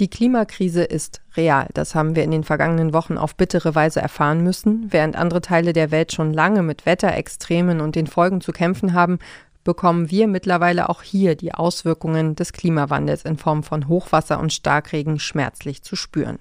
Die Klimakrise ist real. Das haben wir in den vergangenen Wochen auf bittere Weise erfahren müssen. Während andere Teile der Welt schon lange mit Wetterextremen und den Folgen zu kämpfen haben, bekommen wir mittlerweile auch hier die Auswirkungen des Klimawandels in Form von Hochwasser und Starkregen schmerzlich zu spüren.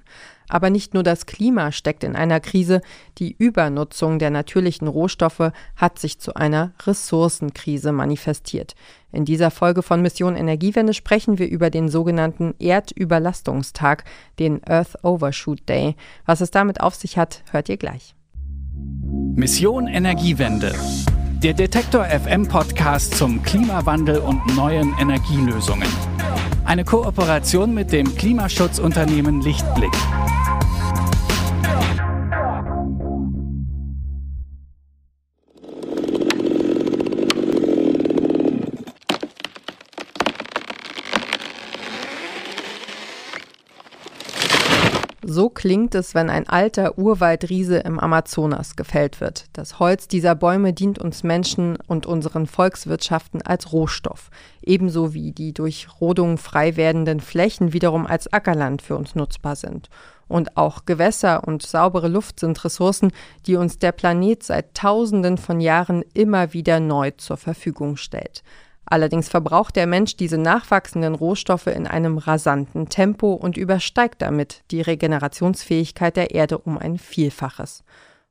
Aber nicht nur das Klima steckt in einer Krise, die Übernutzung der natürlichen Rohstoffe hat sich zu einer Ressourcenkrise manifestiert. In dieser Folge von Mission Energiewende sprechen wir über den sogenannten Erdüberlastungstag, den Earth Overshoot Day. Was es damit auf sich hat, hört ihr gleich. Mission Energiewende. Der Detektor FM Podcast zum Klimawandel und neuen Energielösungen. Eine Kooperation mit dem Klimaschutzunternehmen Lichtblick. Klingt es, wenn ein alter Urwaldriese im Amazonas gefällt wird. Das Holz dieser Bäume dient uns Menschen und unseren Volkswirtschaften als Rohstoff, ebenso wie die durch Rodung frei werdenden Flächen wiederum als Ackerland für uns nutzbar sind. Und auch Gewässer und saubere Luft sind Ressourcen, die uns der Planet seit Tausenden von Jahren immer wieder neu zur Verfügung stellt. Allerdings verbraucht der Mensch diese nachwachsenden Rohstoffe in einem rasanten Tempo und übersteigt damit die Regenerationsfähigkeit der Erde um ein Vielfaches.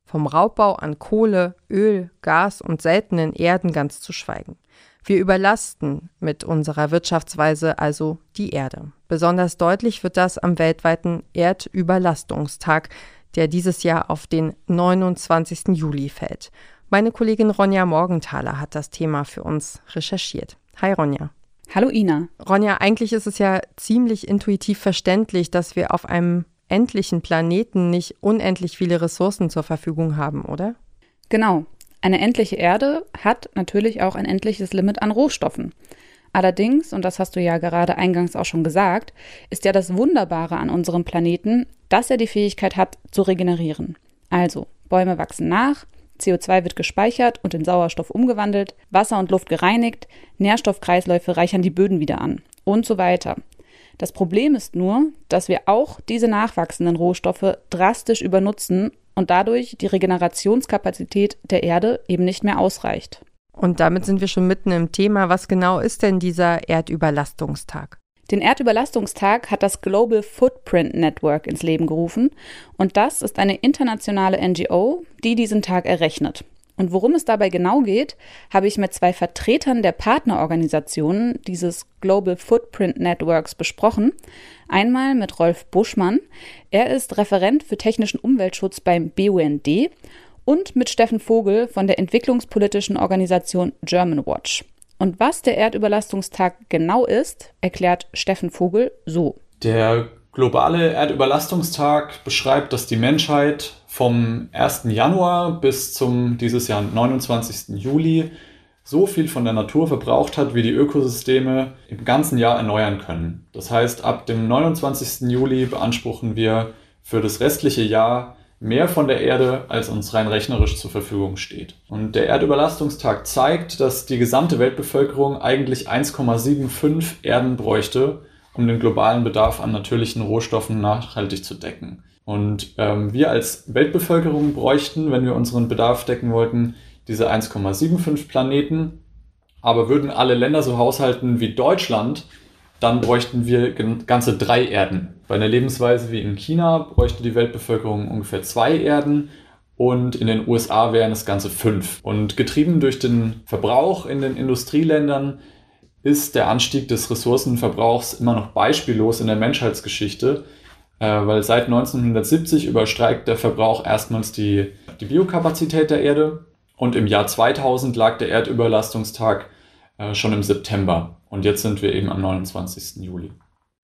Vom Raubbau an Kohle, Öl, Gas und seltenen Erden ganz zu schweigen. Wir überlasten mit unserer Wirtschaftsweise also die Erde. Besonders deutlich wird das am weltweiten Erdüberlastungstag, der dieses Jahr auf den 29. Juli fällt. Meine Kollegin Ronja Morgenthaler hat das Thema für uns recherchiert. Hi Ronja. Hallo Ina. Ronja, eigentlich ist es ja ziemlich intuitiv verständlich, dass wir auf einem endlichen Planeten nicht unendlich viele Ressourcen zur Verfügung haben, oder? Genau. Eine endliche Erde hat natürlich auch ein endliches Limit an Rohstoffen. Allerdings, und das hast du ja gerade eingangs auch schon gesagt, ist ja das Wunderbare an unserem Planeten, dass er die Fähigkeit hat zu regenerieren. Also, Bäume wachsen nach, CO2 wird gespeichert und in Sauerstoff umgewandelt, Wasser und Luft gereinigt, Nährstoffkreisläufe reichern die Böden wieder an und so weiter. Das Problem ist nur, dass wir auch diese nachwachsenden Rohstoffe drastisch übernutzen und dadurch die Regenerationskapazität der Erde eben nicht mehr ausreicht. Und damit sind wir schon mitten im Thema. Was genau ist denn dieser Erdüberlastungstag? Den Erdüberlastungstag hat das Global Footprint Network ins Leben gerufen und das ist eine internationale NGO, die diesen Tag errechnet. Und worum es dabei genau geht, habe ich mit zwei Vertretern der Partnerorganisationen dieses Global Footprint Networks besprochen. Einmal mit Rolf Buschmann, er ist Referent für technischen Umweltschutz beim BUND und mit Steffen Vogel von der entwicklungspolitischen Organisation German Watch. Und was der Erdüberlastungstag genau ist, erklärt Steffen Vogel so. Der globale Erdüberlastungstag beschreibt, dass die Menschheit vom 1. Januar bis zum dieses Jahr 29. Juli so viel von der Natur verbraucht hat, wie die Ökosysteme im ganzen Jahr erneuern können. Das heißt, ab dem 29. Juli beanspruchen wir für das restliche Jahr mehr von der Erde, als uns rein rechnerisch zur Verfügung steht. Und der Erdüberlastungstag zeigt, dass die gesamte Weltbevölkerung eigentlich 1,75 Erden bräuchte, um den globalen Bedarf an natürlichen Rohstoffen nachhaltig zu decken. Und ähm, wir als Weltbevölkerung bräuchten, wenn wir unseren Bedarf decken wollten, diese 1,75 Planeten. Aber würden alle Länder so haushalten wie Deutschland, dann bräuchten wir ganze drei Erden. Bei einer Lebensweise wie in China bräuchte die Weltbevölkerung ungefähr zwei Erden und in den USA wären es ganze fünf. Und getrieben durch den Verbrauch in den Industrieländern ist der Anstieg des Ressourcenverbrauchs immer noch beispiellos in der Menschheitsgeschichte, äh, weil seit 1970 überstreikt der Verbrauch erstmals die, die Biokapazität der Erde und im Jahr 2000 lag der Erdüberlastungstag äh, schon im September. Und jetzt sind wir eben am 29. Juli.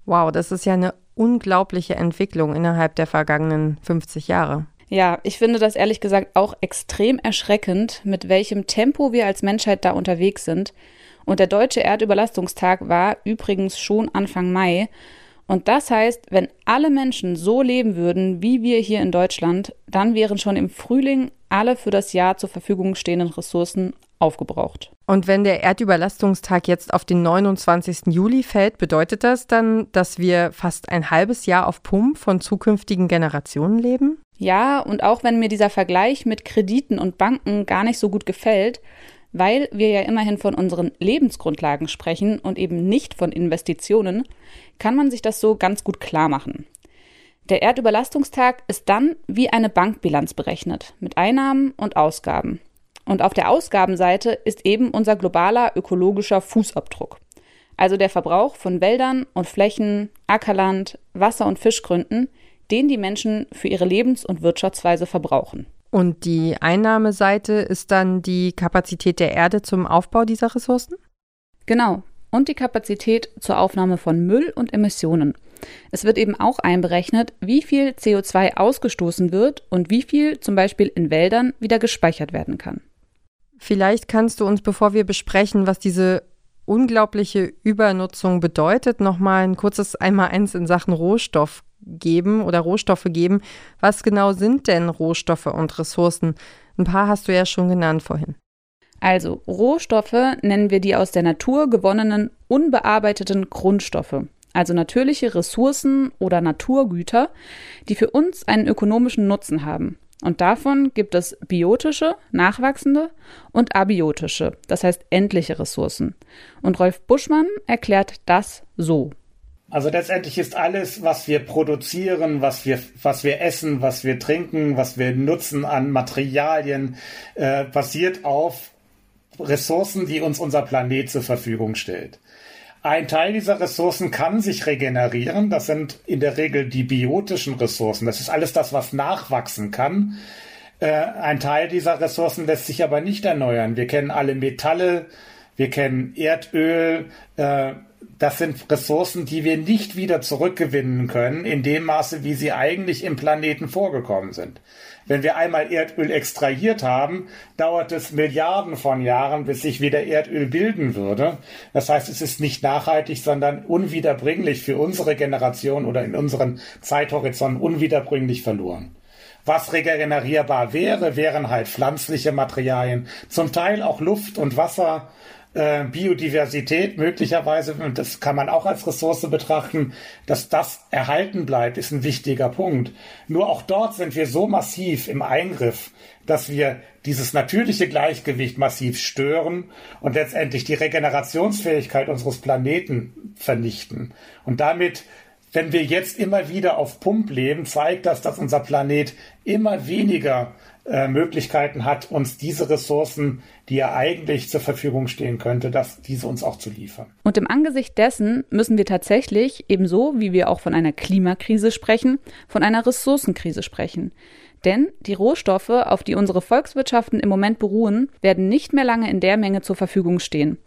Wow, das ist ja eine unglaubliche Entwicklung innerhalb der vergangenen 50 Jahre. Ja, ich finde das ehrlich gesagt auch extrem erschreckend, mit welchem Tempo wir als Menschheit da unterwegs sind. Und der deutsche Erdüberlastungstag war übrigens schon Anfang Mai. Und das heißt, wenn alle Menschen so leben würden wie wir hier in Deutschland, dann wären schon im Frühling alle für das Jahr zur Verfügung stehenden Ressourcen aufgebraucht. Und wenn der Erdüberlastungstag jetzt auf den 29. Juli fällt, bedeutet das dann, dass wir fast ein halbes Jahr auf Pump von zukünftigen Generationen leben? Ja, und auch wenn mir dieser Vergleich mit Krediten und Banken gar nicht so gut gefällt, weil wir ja immerhin von unseren Lebensgrundlagen sprechen und eben nicht von Investitionen, kann man sich das so ganz gut klar machen. Der Erdüberlastungstag ist dann wie eine Bankbilanz berechnet, mit Einnahmen und Ausgaben. Und auf der Ausgabenseite ist eben unser globaler ökologischer Fußabdruck. Also der Verbrauch von Wäldern und Flächen, Ackerland, Wasser- und Fischgründen, den die Menschen für ihre Lebens- und Wirtschaftsweise verbrauchen. Und die Einnahmeseite ist dann die Kapazität der Erde zum Aufbau dieser Ressourcen? Genau. Und die Kapazität zur Aufnahme von Müll und Emissionen. Es wird eben auch einberechnet, wie viel CO2 ausgestoßen wird und wie viel zum Beispiel in Wäldern wieder gespeichert werden kann. Vielleicht kannst du uns, bevor wir besprechen, was diese unglaubliche Übernutzung bedeutet, noch mal ein kurzes Einmaleins in Sachen Rohstoff geben oder Rohstoffe geben. Was genau sind denn Rohstoffe und Ressourcen? Ein paar hast du ja schon genannt vorhin. Also Rohstoffe nennen wir die aus der Natur gewonnenen unbearbeiteten Grundstoffe, also natürliche Ressourcen oder Naturgüter, die für uns einen ökonomischen Nutzen haben. Und davon gibt es biotische, nachwachsende und abiotische, das heißt endliche Ressourcen. Und Rolf Buschmann erklärt das so. Also letztendlich ist alles, was wir produzieren, was wir, was wir essen, was wir trinken, was wir nutzen an Materialien, äh, basiert auf Ressourcen, die uns unser Planet zur Verfügung stellt. Ein Teil dieser Ressourcen kann sich regenerieren. Das sind in der Regel die biotischen Ressourcen. Das ist alles das, was nachwachsen kann. Äh, ein Teil dieser Ressourcen lässt sich aber nicht erneuern. Wir kennen alle Metalle, wir kennen Erdöl. Äh, das sind Ressourcen, die wir nicht wieder zurückgewinnen können, in dem Maße, wie sie eigentlich im Planeten vorgekommen sind. Wenn wir einmal Erdöl extrahiert haben, dauert es Milliarden von Jahren, bis sich wieder Erdöl bilden würde. Das heißt, es ist nicht nachhaltig, sondern unwiederbringlich für unsere Generation oder in unseren Zeithorizonten unwiederbringlich verloren. Was regenerierbar wäre, wären halt pflanzliche Materialien, zum Teil auch Luft und Wasser, äh, Biodiversität möglicherweise, und das kann man auch als Ressource betrachten, dass das erhalten bleibt, ist ein wichtiger Punkt. Nur auch dort sind wir so massiv im Eingriff, dass wir dieses natürliche Gleichgewicht massiv stören und letztendlich die Regenerationsfähigkeit unseres Planeten vernichten. Und damit wenn wir jetzt immer wieder auf Pump leben, zeigt das, dass unser Planet immer weniger äh, Möglichkeiten hat, uns diese Ressourcen, die ja eigentlich zur Verfügung stehen könnte, dass diese uns auch zu liefern. Und im Angesicht dessen müssen wir tatsächlich, ebenso wie wir auch von einer Klimakrise sprechen, von einer Ressourcenkrise sprechen. Denn die Rohstoffe, auf die unsere Volkswirtschaften im Moment beruhen, werden nicht mehr lange in der Menge zur Verfügung stehen.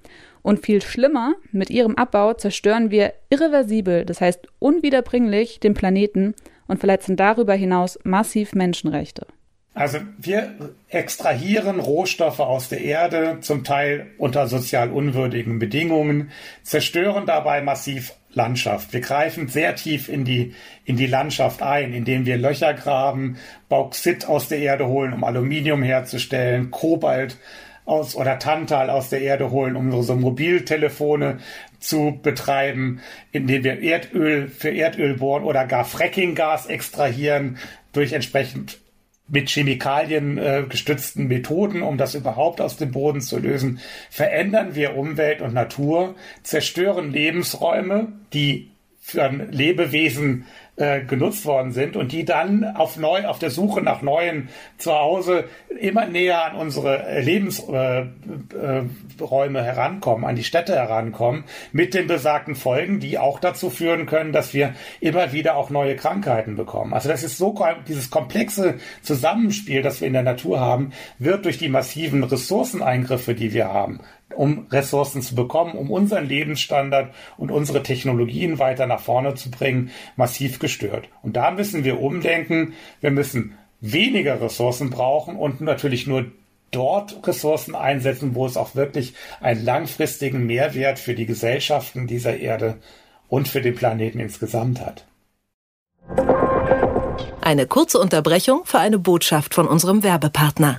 Und viel schlimmer, mit ihrem Abbau zerstören wir irreversibel, das heißt unwiederbringlich, den Planeten und verletzen darüber hinaus massiv Menschenrechte. Also wir extrahieren Rohstoffe aus der Erde, zum Teil unter sozial unwürdigen Bedingungen, zerstören dabei massiv Landschaft. Wir greifen sehr tief in die, in die Landschaft ein, indem wir Löcher graben, Bauxit aus der Erde holen, um Aluminium herzustellen, Kobalt aus oder Tantal aus der Erde holen, um unsere Mobiltelefone zu betreiben, indem wir Erdöl für Erdöl bohren oder gar Frackinggas extrahieren durch entsprechend mit Chemikalien äh, gestützten Methoden, um das überhaupt aus dem Boden zu lösen, verändern wir Umwelt und Natur, zerstören Lebensräume, die für ein Lebewesen äh, genutzt worden sind und die dann auf neu auf der Suche nach neuen Zuhause immer näher an unsere Lebensräume äh, äh, herankommen, an die Städte herankommen, mit den besagten Folgen, die auch dazu führen können, dass wir immer wieder auch neue Krankheiten bekommen. Also das ist so dieses komplexe Zusammenspiel, das wir in der Natur haben, wird durch die massiven Ressourceneingriffe, die wir haben, um Ressourcen zu bekommen, um unseren Lebensstandard und unsere Technologien weiter nach vorne zu bringen, massiv gestört. Und da müssen wir umdenken. Wir müssen weniger Ressourcen brauchen und natürlich nur dort Ressourcen einsetzen, wo es auch wirklich einen langfristigen Mehrwert für die Gesellschaften dieser Erde und für den Planeten insgesamt hat. Eine kurze Unterbrechung für eine Botschaft von unserem Werbepartner.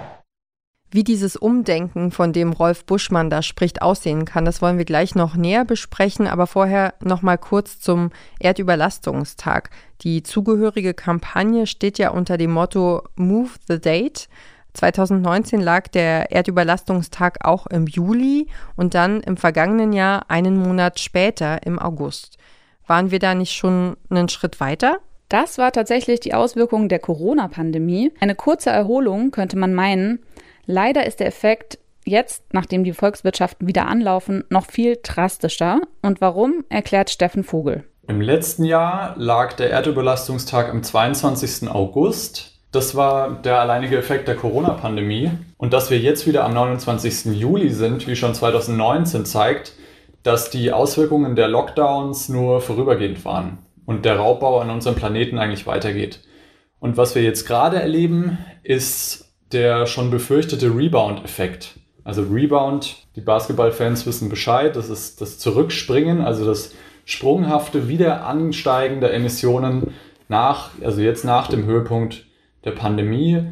Wie dieses Umdenken, von dem Rolf Buschmann da spricht, aussehen kann, das wollen wir gleich noch näher besprechen, aber vorher noch mal kurz zum Erdüberlastungstag. Die zugehörige Kampagne steht ja unter dem Motto Move the Date. 2019 lag der Erdüberlastungstag auch im Juli und dann im vergangenen Jahr einen Monat später im August. Waren wir da nicht schon einen Schritt weiter? Das war tatsächlich die Auswirkung der Corona-Pandemie. Eine kurze Erholung könnte man meinen. Leider ist der Effekt jetzt, nachdem die Volkswirtschaften wieder anlaufen, noch viel drastischer. Und warum, erklärt Steffen Vogel. Im letzten Jahr lag der Erdüberlastungstag am 22. August. Das war der alleinige Effekt der Corona-Pandemie. Und dass wir jetzt wieder am 29. Juli sind, wie schon 2019 zeigt, dass die Auswirkungen der Lockdowns nur vorübergehend waren und der Raubbau an unserem Planeten eigentlich weitergeht. Und was wir jetzt gerade erleben, ist der schon befürchtete Rebound-Effekt. Also Rebound, die Basketballfans wissen Bescheid, das ist das Zurückspringen, also das sprunghafte Wiederansteigen der Emissionen nach, also jetzt nach dem Höhepunkt der Pandemie.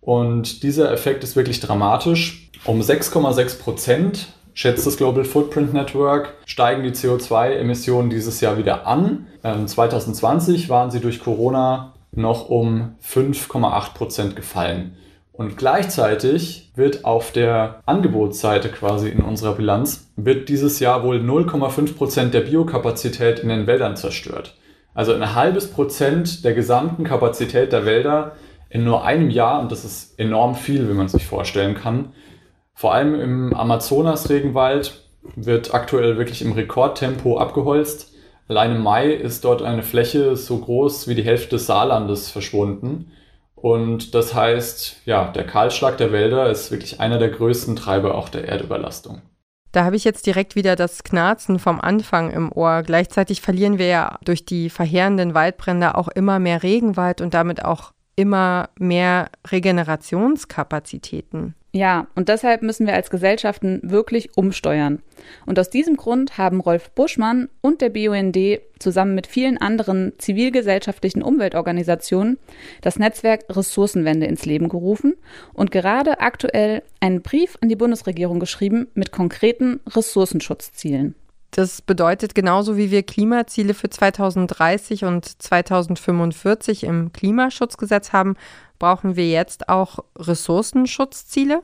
Und dieser Effekt ist wirklich dramatisch. Um 6,6 Prozent, schätzt das Global Footprint Network, steigen die CO2-Emissionen dieses Jahr wieder an. 2020 ähm, waren sie durch Corona noch um 5,8 Prozent gefallen. Und gleichzeitig wird auf der Angebotsseite quasi in unserer Bilanz, wird dieses Jahr wohl 0,5 Prozent der Biokapazität in den Wäldern zerstört. Also ein halbes Prozent der gesamten Kapazität der Wälder in nur einem Jahr, und das ist enorm viel, wie man sich vorstellen kann. Vor allem im Amazonas-Regenwald wird aktuell wirklich im Rekordtempo abgeholzt. Allein im Mai ist dort eine Fläche so groß wie die Hälfte des Saarlandes verschwunden. Und das heißt, ja, der Kahlschlag der Wälder ist wirklich einer der größten Treiber auch der Erdüberlastung. Da habe ich jetzt direkt wieder das Knarzen vom Anfang im Ohr. Gleichzeitig verlieren wir ja durch die verheerenden Waldbrände auch immer mehr Regenwald und damit auch immer mehr Regenerationskapazitäten. Ja, und deshalb müssen wir als Gesellschaften wirklich umsteuern. Und aus diesem Grund haben Rolf Buschmann und der BUND zusammen mit vielen anderen zivilgesellschaftlichen Umweltorganisationen das Netzwerk Ressourcenwende ins Leben gerufen und gerade aktuell einen Brief an die Bundesregierung geschrieben mit konkreten Ressourcenschutzzielen. Das bedeutet, genauso wie wir Klimaziele für 2030 und 2045 im Klimaschutzgesetz haben, brauchen wir jetzt auch Ressourcenschutzziele?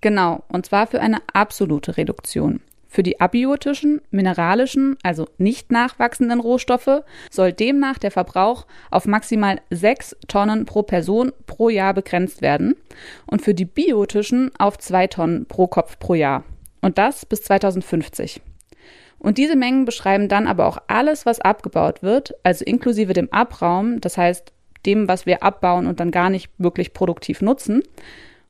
Genau, und zwar für eine absolute Reduktion. Für die abiotischen, mineralischen, also nicht nachwachsenden Rohstoffe soll demnach der Verbrauch auf maximal sechs Tonnen pro Person pro Jahr begrenzt werden und für die biotischen auf zwei Tonnen pro Kopf pro Jahr. Und das bis 2050. Und diese Mengen beschreiben dann aber auch alles, was abgebaut wird, also inklusive dem Abraum, das heißt dem, was wir abbauen und dann gar nicht wirklich produktiv nutzen.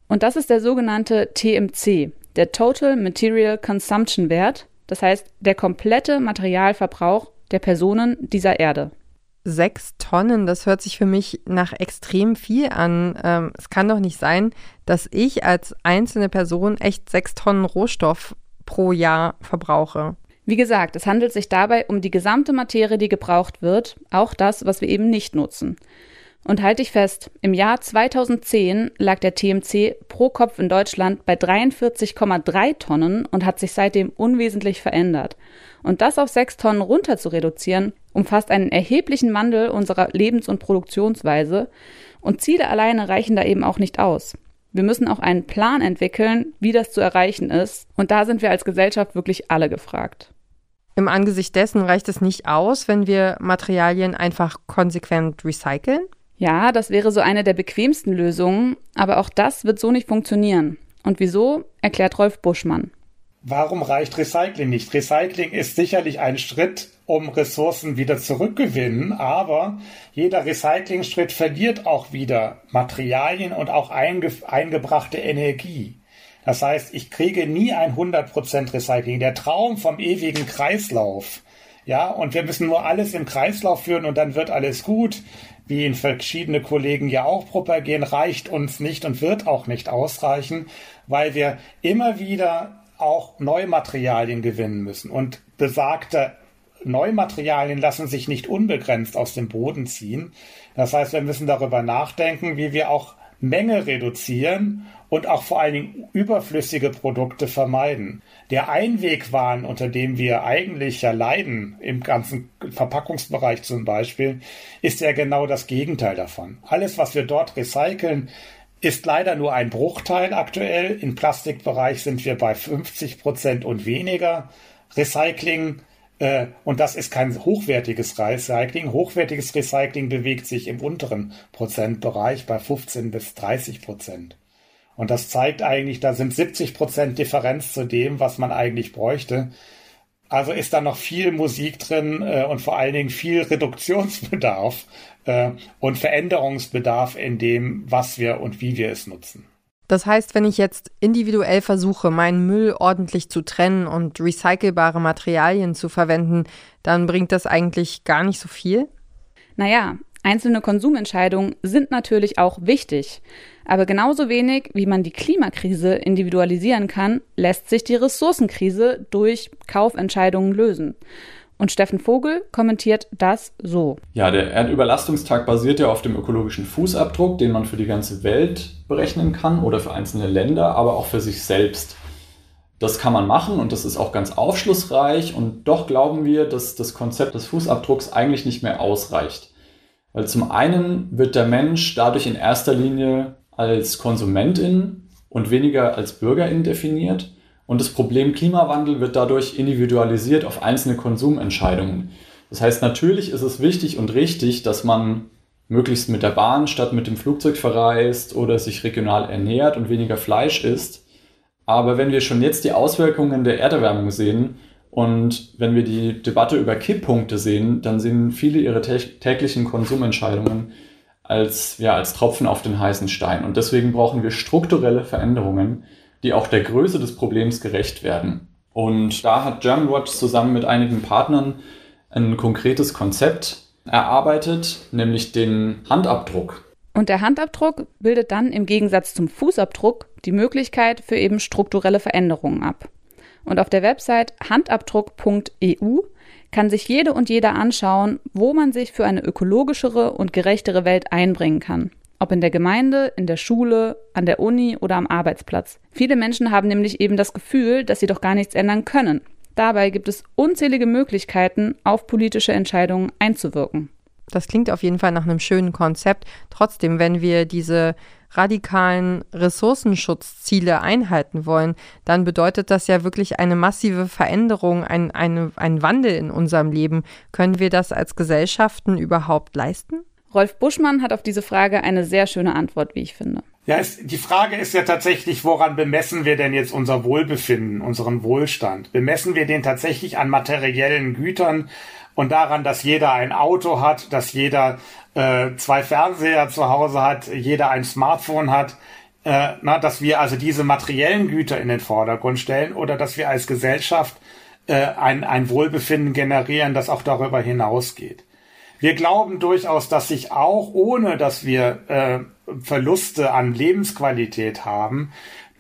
Und das ist der sogenannte TMC, der Total Material Consumption Wert, das heißt der komplette Materialverbrauch der Personen dieser Erde. Sechs Tonnen, das hört sich für mich nach extrem viel an. Ähm, es kann doch nicht sein, dass ich als einzelne Person echt sechs Tonnen Rohstoff pro Jahr verbrauche. Wie gesagt, es handelt sich dabei um die gesamte Materie, die gebraucht wird, auch das, was wir eben nicht nutzen. Und halte ich fest, im Jahr 2010 lag der TMC pro Kopf in Deutschland bei 43,3 Tonnen und hat sich seitdem unwesentlich verändert. Und das auf 6 Tonnen runter zu reduzieren, umfasst einen erheblichen Wandel unserer Lebens- und Produktionsweise. Und Ziele alleine reichen da eben auch nicht aus. Wir müssen auch einen Plan entwickeln, wie das zu erreichen ist. Und da sind wir als Gesellschaft wirklich alle gefragt. Im Angesicht dessen reicht es nicht aus, wenn wir Materialien einfach konsequent recyceln? Ja, das wäre so eine der bequemsten Lösungen, aber auch das wird so nicht funktionieren. Und wieso, erklärt Rolf Buschmann. Warum reicht Recycling nicht? Recycling ist sicherlich ein Schritt, um Ressourcen wieder zurückgewinnen, aber jeder Recyclingschritt verliert auch wieder Materialien und auch einge eingebrachte Energie. Das heißt, ich kriege nie ein 100% Recycling. Der Traum vom ewigen Kreislauf. Ja, und wir müssen nur alles im Kreislauf führen und dann wird alles gut. Wie ihn verschiedene Kollegen ja auch propagieren, reicht uns nicht und wird auch nicht ausreichen, weil wir immer wieder auch neue Materialien gewinnen müssen. Und besagte Neumaterialien lassen sich nicht unbegrenzt aus dem Boden ziehen. Das heißt, wir müssen darüber nachdenken, wie wir auch Menge reduzieren und auch vor allen Dingen überflüssige Produkte vermeiden. Der Einwegwahn, unter dem wir eigentlich ja leiden, im ganzen Verpackungsbereich zum Beispiel, ist ja genau das Gegenteil davon. Alles, was wir dort recyceln, ist leider nur ein Bruchteil aktuell. Im Plastikbereich sind wir bei 50 Prozent und weniger. Recycling und das ist kein hochwertiges Recycling. Hochwertiges Recycling bewegt sich im unteren Prozentbereich bei 15 bis 30 Prozent. Und das zeigt eigentlich, da sind 70 Prozent Differenz zu dem, was man eigentlich bräuchte. Also ist da noch viel Musik drin äh, und vor allen Dingen viel Reduktionsbedarf äh, und Veränderungsbedarf in dem, was wir und wie wir es nutzen. Das heißt, wenn ich jetzt individuell versuche, meinen Müll ordentlich zu trennen und recycelbare Materialien zu verwenden, dann bringt das eigentlich gar nicht so viel? Naja, einzelne Konsumentscheidungen sind natürlich auch wichtig. Aber genauso wenig, wie man die Klimakrise individualisieren kann, lässt sich die Ressourcenkrise durch Kaufentscheidungen lösen. Und Steffen Vogel kommentiert das so. Ja, der Erdüberlastungstag basiert ja auf dem ökologischen Fußabdruck, den man für die ganze Welt berechnen kann oder für einzelne Länder, aber auch für sich selbst. Das kann man machen und das ist auch ganz aufschlussreich und doch glauben wir, dass das Konzept des Fußabdrucks eigentlich nicht mehr ausreicht. Weil zum einen wird der Mensch dadurch in erster Linie als Konsumentin und weniger als Bürgerin definiert und das Problem Klimawandel wird dadurch individualisiert auf einzelne Konsumentscheidungen. Das heißt, natürlich ist es wichtig und richtig, dass man möglichst mit der Bahn statt mit dem Flugzeug verreist oder sich regional ernährt und weniger Fleisch isst. Aber wenn wir schon jetzt die Auswirkungen der Erderwärmung sehen und wenn wir die Debatte über Kipppunkte sehen, dann sehen viele ihre täglichen Konsumentscheidungen als, ja, als Tropfen auf den heißen Stein. Und deswegen brauchen wir strukturelle Veränderungen, die auch der Größe des Problems gerecht werden. Und da hat Germanwatch zusammen mit einigen Partnern ein konkretes Konzept erarbeitet, nämlich den Handabdruck. Und der Handabdruck bildet dann im Gegensatz zum Fußabdruck die Möglichkeit für eben strukturelle Veränderungen ab. Und auf der Website handabdruck.eu kann sich jede und jeder anschauen, wo man sich für eine ökologischere und gerechtere Welt einbringen kann. Ob in der Gemeinde, in der Schule, an der Uni oder am Arbeitsplatz. Viele Menschen haben nämlich eben das Gefühl, dass sie doch gar nichts ändern können. Dabei gibt es unzählige Möglichkeiten, auf politische Entscheidungen einzuwirken. Das klingt auf jeden Fall nach einem schönen Konzept. Trotzdem, wenn wir diese radikalen Ressourcenschutzziele einhalten wollen, dann bedeutet das ja wirklich eine massive Veränderung, ein, eine, ein Wandel in unserem Leben. Können wir das als Gesellschaften überhaupt leisten? Rolf Buschmann hat auf diese Frage eine sehr schöne Antwort, wie ich finde. Ja, es, die Frage ist ja tatsächlich, woran bemessen wir denn jetzt unser Wohlbefinden, unseren Wohlstand? Bemessen wir den tatsächlich an materiellen Gütern und daran, dass jeder ein Auto hat, dass jeder äh, zwei Fernseher zu Hause hat, jeder ein Smartphone hat, äh, na, dass wir also diese materiellen Güter in den Vordergrund stellen oder dass wir als Gesellschaft äh, ein, ein Wohlbefinden generieren, das auch darüber hinausgeht. Wir glauben durchaus, dass sich auch ohne, dass wir äh, Verluste an Lebensqualität haben,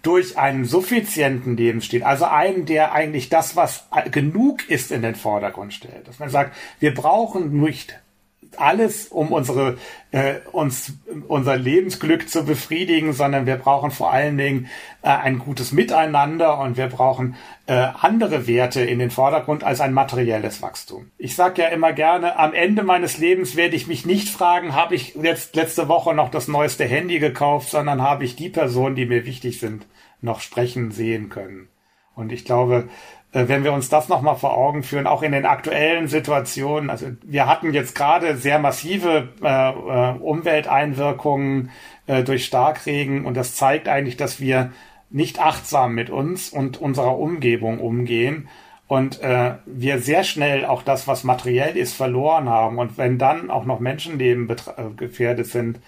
durch einen suffizienten Lebensstil, also einen, der eigentlich das, was genug ist, in den Vordergrund stellt. Dass man sagt, wir brauchen nicht alles, um unsere, äh, uns, unser Lebensglück zu befriedigen, sondern wir brauchen vor allen Dingen äh, ein gutes Miteinander und wir brauchen äh, andere Werte in den Vordergrund als ein materielles Wachstum. Ich sage ja immer gerne, am Ende meines Lebens werde ich mich nicht fragen, habe ich jetzt letzte Woche noch das neueste Handy gekauft, sondern habe ich die Personen, die mir wichtig sind, noch sprechen sehen können. Und ich glaube, wenn wir uns das nochmal vor Augen führen, auch in den aktuellen Situationen, also wir hatten jetzt gerade sehr massive äh, äh, Umwelteinwirkungen äh, durch Starkregen und das zeigt eigentlich, dass wir nicht achtsam mit uns und unserer Umgebung umgehen und äh, wir sehr schnell auch das, was materiell ist, verloren haben und wenn dann auch noch Menschenleben äh, gefährdet sind,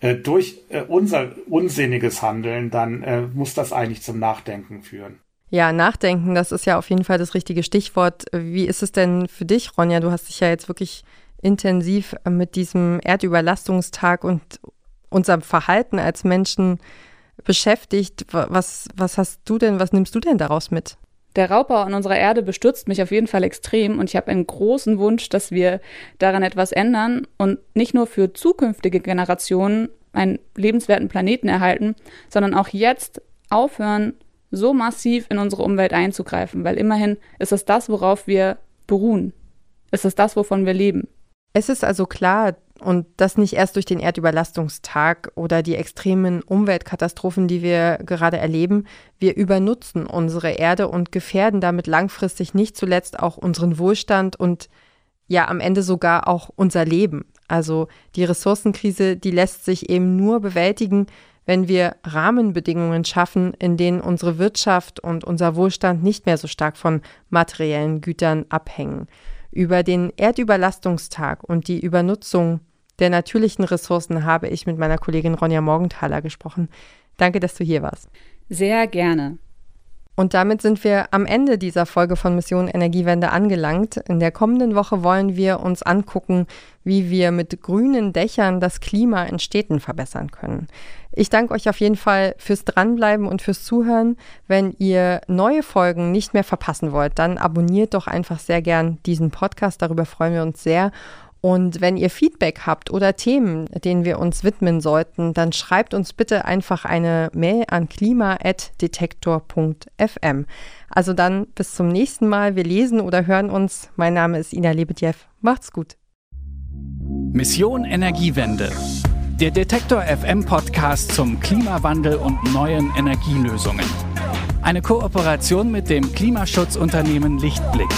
äh, durch äh, unser unsinniges Handeln, dann äh, muss das eigentlich zum Nachdenken führen. Ja, nachdenken, das ist ja auf jeden Fall das richtige Stichwort. Wie ist es denn für dich, Ronja? Du hast dich ja jetzt wirklich intensiv mit diesem Erdüberlastungstag und unserem Verhalten als Menschen beschäftigt. Was, was hast du denn, was nimmst du denn daraus mit? Der Raubbau an unserer Erde bestürzt mich auf jeden Fall extrem und ich habe einen großen Wunsch, dass wir daran etwas ändern und nicht nur für zukünftige Generationen einen lebenswerten Planeten erhalten, sondern auch jetzt aufhören, so massiv in unsere Umwelt einzugreifen, weil immerhin ist es das, worauf wir beruhen. Es ist das, wovon wir leben. Es ist also klar, und das nicht erst durch den Erdüberlastungstag oder die extremen Umweltkatastrophen, die wir gerade erleben. Wir übernutzen unsere Erde und gefährden damit langfristig nicht zuletzt auch unseren Wohlstand und ja am Ende sogar auch unser Leben. Also die Ressourcenkrise, die lässt sich eben nur bewältigen, wenn wir Rahmenbedingungen schaffen, in denen unsere Wirtschaft und unser Wohlstand nicht mehr so stark von materiellen Gütern abhängen. Über den Erdüberlastungstag und die Übernutzung der natürlichen Ressourcen habe ich mit meiner Kollegin Ronja Morgenthaler gesprochen. Danke, dass du hier warst. Sehr gerne. Und damit sind wir am Ende dieser Folge von Mission Energiewende angelangt. In der kommenden Woche wollen wir uns angucken, wie wir mit grünen Dächern das Klima in Städten verbessern können. Ich danke euch auf jeden Fall fürs Dranbleiben und fürs Zuhören. Wenn ihr neue Folgen nicht mehr verpassen wollt, dann abonniert doch einfach sehr gern diesen Podcast. Darüber freuen wir uns sehr. Und wenn ihr Feedback habt oder Themen, denen wir uns widmen sollten, dann schreibt uns bitte einfach eine Mail an klima.detektor.fm. Also dann bis zum nächsten Mal. Wir lesen oder hören uns. Mein Name ist Ina Lebedjew. Macht's gut. Mission Energiewende. Der Detektor FM Podcast zum Klimawandel und neuen Energielösungen. Eine Kooperation mit dem Klimaschutzunternehmen Lichtblick.